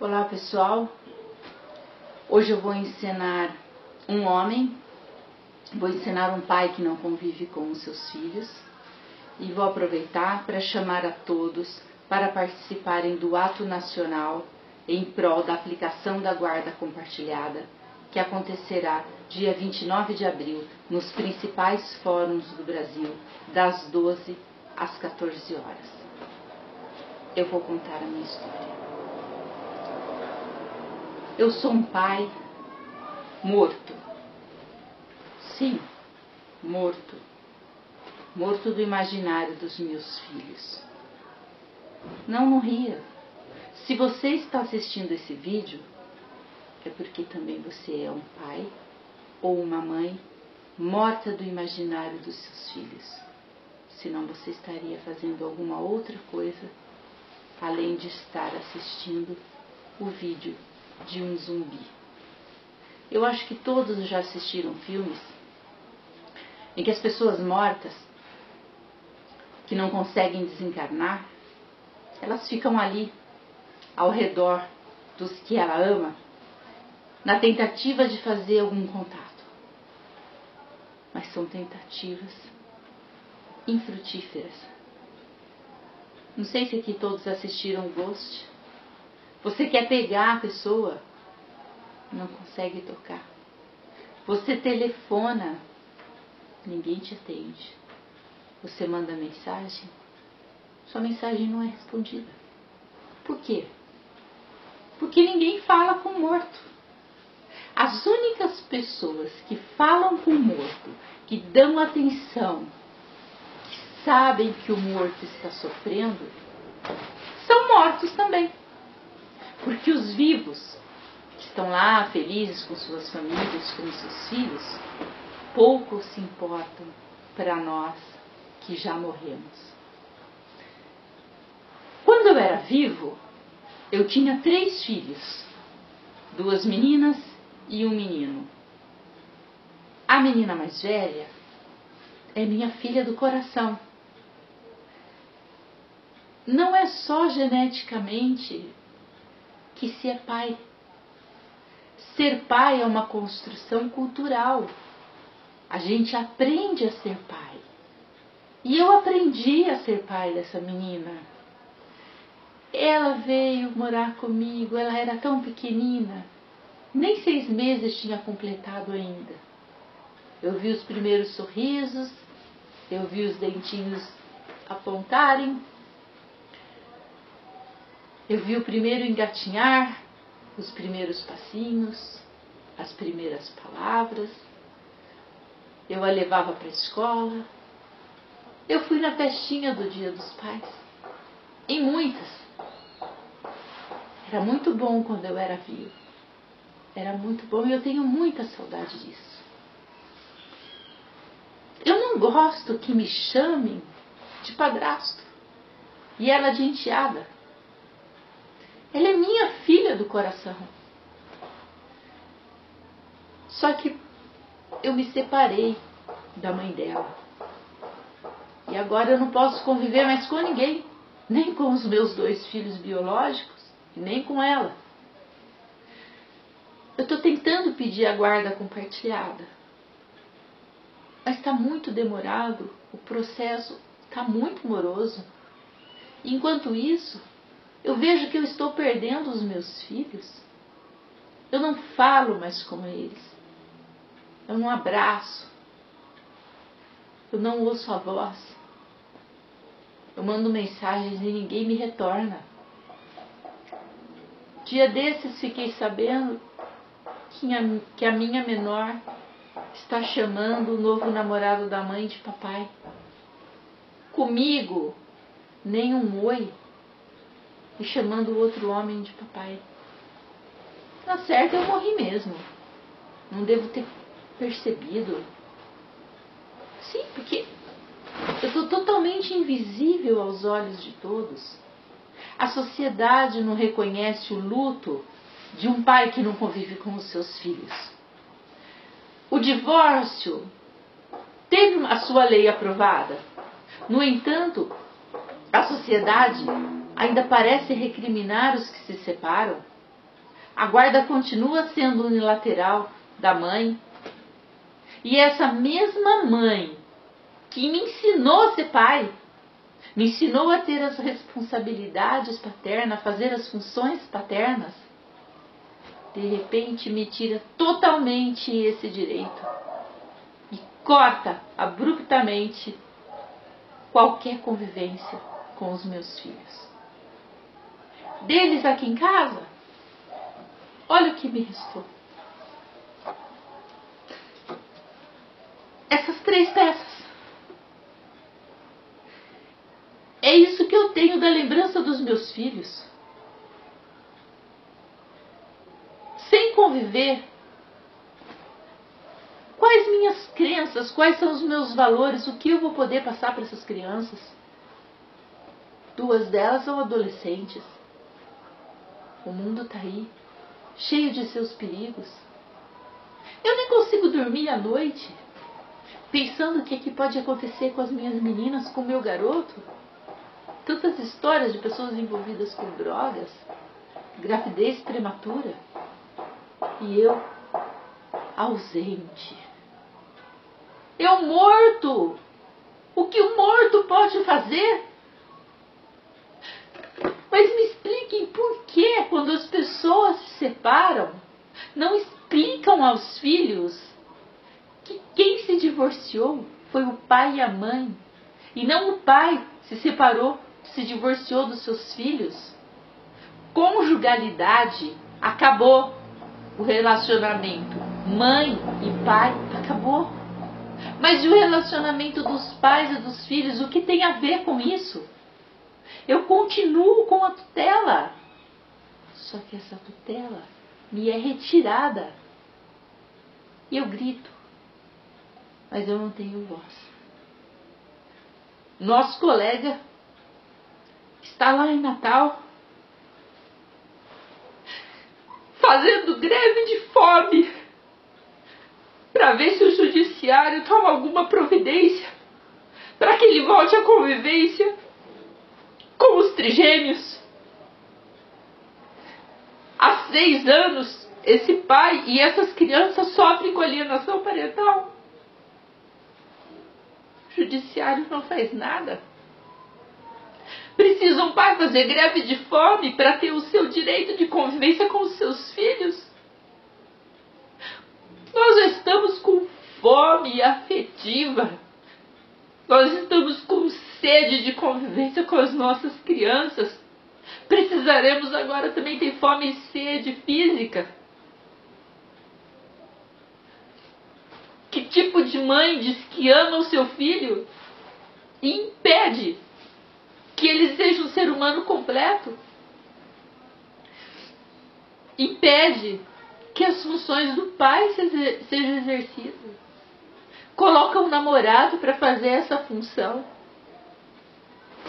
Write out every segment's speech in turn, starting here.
Olá pessoal, hoje eu vou ensinar um homem, vou ensinar um pai que não convive com os seus filhos e vou aproveitar para chamar a todos para participarem do ato nacional em prol da aplicação da guarda compartilhada, que acontecerá dia 29 de abril nos principais fóruns do Brasil, das 12 às 14 horas. Eu vou contar a minha história. Eu sou um pai morto. Sim, morto. Morto do imaginário dos meus filhos. Não, não ria. Se você está assistindo esse vídeo, é porque também você é um pai ou uma mãe morta do imaginário dos seus filhos. Senão você estaria fazendo alguma outra coisa além de estar assistindo o vídeo de um zumbi. Eu acho que todos já assistiram filmes em que as pessoas mortas, que não conseguem desencarnar, elas ficam ali, ao redor dos que ela ama, na tentativa de fazer algum contato. Mas são tentativas infrutíferas. Não sei se aqui todos assistiram Ghost. Você quer pegar a pessoa, não consegue tocar. Você telefona, ninguém te atende. Você manda mensagem, sua mensagem não é respondida. Por quê? Porque ninguém fala com o morto. As únicas pessoas que falam com o morto, que dão atenção, que sabem que o morto está sofrendo, são mortos também. Porque os vivos, que estão lá felizes com suas famílias, com seus filhos, pouco se importam para nós que já morremos. Quando eu era vivo, eu tinha três filhos, duas meninas e um menino. A menina mais velha é minha filha do coração. Não é só geneticamente que se é pai. Ser pai é uma construção cultural. A gente aprende a ser pai. E eu aprendi a ser pai dessa menina. Ela veio morar comigo, ela era tão pequenina, nem seis meses tinha completado ainda. Eu vi os primeiros sorrisos, eu vi os dentinhos apontarem, eu vi o primeiro engatinhar, os primeiros passinhos, as primeiras palavras. Eu a levava para a escola. Eu fui na festinha do Dia dos Pais. Em muitas. Era muito bom quando eu era vivo. Era muito bom e eu tenho muita saudade disso. Eu não gosto que me chamem de padrasto e ela de enteada. Ela é minha filha do coração. Só que eu me separei da mãe dela. E agora eu não posso conviver mais com ninguém, nem com os meus dois filhos biológicos, nem com ela. Eu estou tentando pedir a guarda compartilhada, mas está muito demorado, o processo está muito moroso. Enquanto isso, eu vejo que eu estou perdendo os meus filhos. Eu não falo mais com eles. Eu não abraço. Eu não ouço a voz. Eu mando mensagens e ninguém me retorna. Dia desses fiquei sabendo que a minha menor está chamando o novo namorado da mãe de papai. Comigo, nem um oi e chamando o outro homem de papai. Na certa, eu morri mesmo. Não devo ter percebido. Sim, porque eu estou totalmente invisível aos olhos de todos. A sociedade não reconhece o luto de um pai que não convive com os seus filhos. O divórcio teve a sua lei aprovada. No entanto, a sociedade ainda parece recriminar os que se separam. A guarda continua sendo unilateral da mãe. E essa mesma mãe que me ensinou a ser pai, me ensinou a ter as responsabilidades paternas, a fazer as funções paternas, de repente me tira totalmente esse direito e corta abruptamente qualquer convivência com os meus filhos. Deles aqui em casa, olha o que me restou. Essas três peças. É isso que eu tenho da lembrança dos meus filhos. Sem conviver, quais minhas crenças, quais são os meus valores, o que eu vou poder passar para essas crianças? Duas delas são adolescentes. O mundo está aí, cheio de seus perigos. Eu nem consigo dormir à noite pensando o que, é que pode acontecer com as minhas meninas, com o meu garoto. Tantas histórias de pessoas envolvidas com drogas, gravidez prematura. E eu, ausente. Eu morto! O que o morto pode fazer? Mas me expliquem por que, quando as pessoas se separam, não explicam aos filhos que quem se divorciou foi o pai e a mãe, e não o pai se separou, se divorciou dos seus filhos. Conjugalidade acabou. O relacionamento mãe e pai acabou. Mas e o relacionamento dos pais e dos filhos, o que tem a ver com isso? Eu continuo com a tutela. Só que essa tutela me é retirada. E eu grito. Mas eu não tenho voz. Nosso colega está lá em Natal fazendo greve de fome para ver se o judiciário toma alguma providência para que ele volte à convivência com os trigêmeos. Há seis anos, esse pai e essas crianças sofrem com alienação parental. O judiciário não faz nada. Precisa um pai fazer greve de fome para ter o seu direito de convivência com os seus filhos? Nós estamos com fome afetiva. Nós estamos com sede de convivência com as nossas crianças. Precisaremos agora também ter fome e sede física. Que tipo de mãe diz que ama o seu filho e impede que ele seja um ser humano completo? Impede que as funções do pai sejam exercidas. Coloca um namorado para fazer essa função.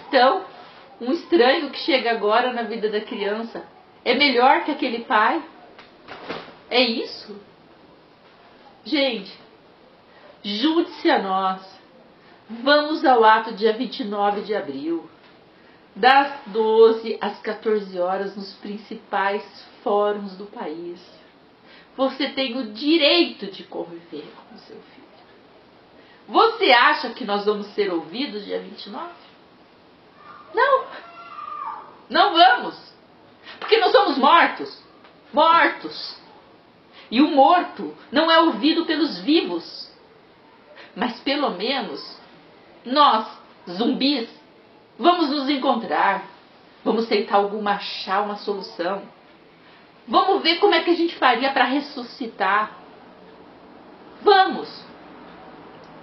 Então, um estranho que chega agora na vida da criança é melhor que aquele pai? É isso? Gente, junte-se a nós. Vamos ao ato dia 29 de abril, das 12 às 14 horas, nos principais fóruns do país. Você tem o direito de conviver com o seu filho. Você acha que nós vamos ser ouvidos dia 29? Não. Não vamos. Porque nós somos mortos. Mortos. E o morto não é ouvido pelos vivos. Mas pelo menos nós, zumbis, vamos nos encontrar. Vamos tentar alguma achar uma solução. Vamos ver como é que a gente faria para ressuscitar. Vamos.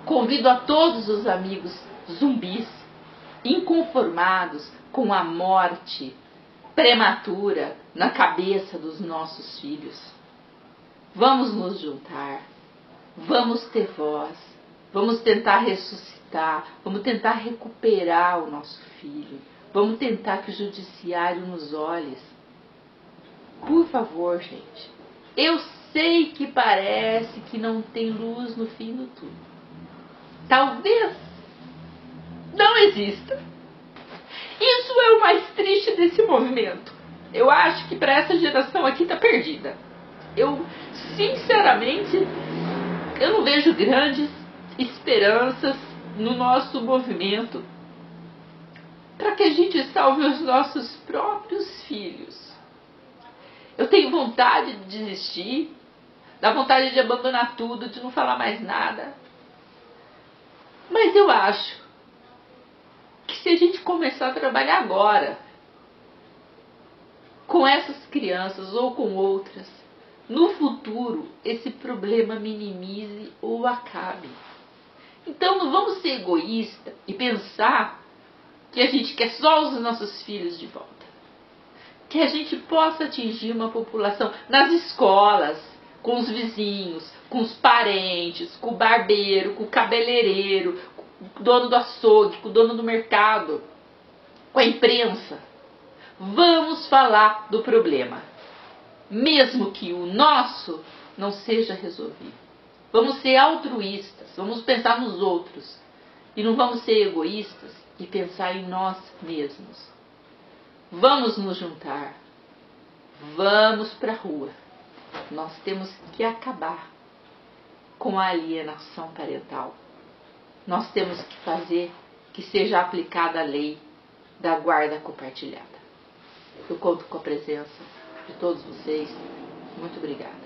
Convido a todos os amigos zumbis, inconformados com a morte prematura na cabeça dos nossos filhos. Vamos nos juntar, vamos ter voz, vamos tentar ressuscitar, vamos tentar recuperar o nosso filho, vamos tentar que o judiciário nos olhe por favor, gente. Eu sei que parece que não tem luz no fim do túnel. Talvez não exista. Isso é o mais triste desse movimento. Eu acho que para essa geração aqui tá perdida. Eu, sinceramente, eu não vejo grandes esperanças no nosso movimento para que a gente salve os nossos próprios filhos. Eu tenho vontade de desistir, dá vontade de abandonar tudo, de não falar mais nada. Mas eu acho que se a gente começar a trabalhar agora com essas crianças ou com outras, no futuro esse problema minimize ou acabe. Então não vamos ser egoísta e pensar que a gente quer só os nossos filhos de volta. Que a gente possa atingir uma população nas escolas, com os vizinhos, com os parentes, com o barbeiro, com o cabeleireiro, o dono do açougue, com o dono do mercado, com a imprensa. Vamos falar do problema, mesmo que o nosso não seja resolvido. Vamos ser altruístas, vamos pensar nos outros e não vamos ser egoístas e pensar em nós mesmos. Vamos nos juntar. Vamos para a rua. Nós temos que acabar com a alienação parental. Nós temos que fazer que seja aplicada a lei da guarda compartilhada. Eu conto com a presença de todos vocês. Muito obrigada.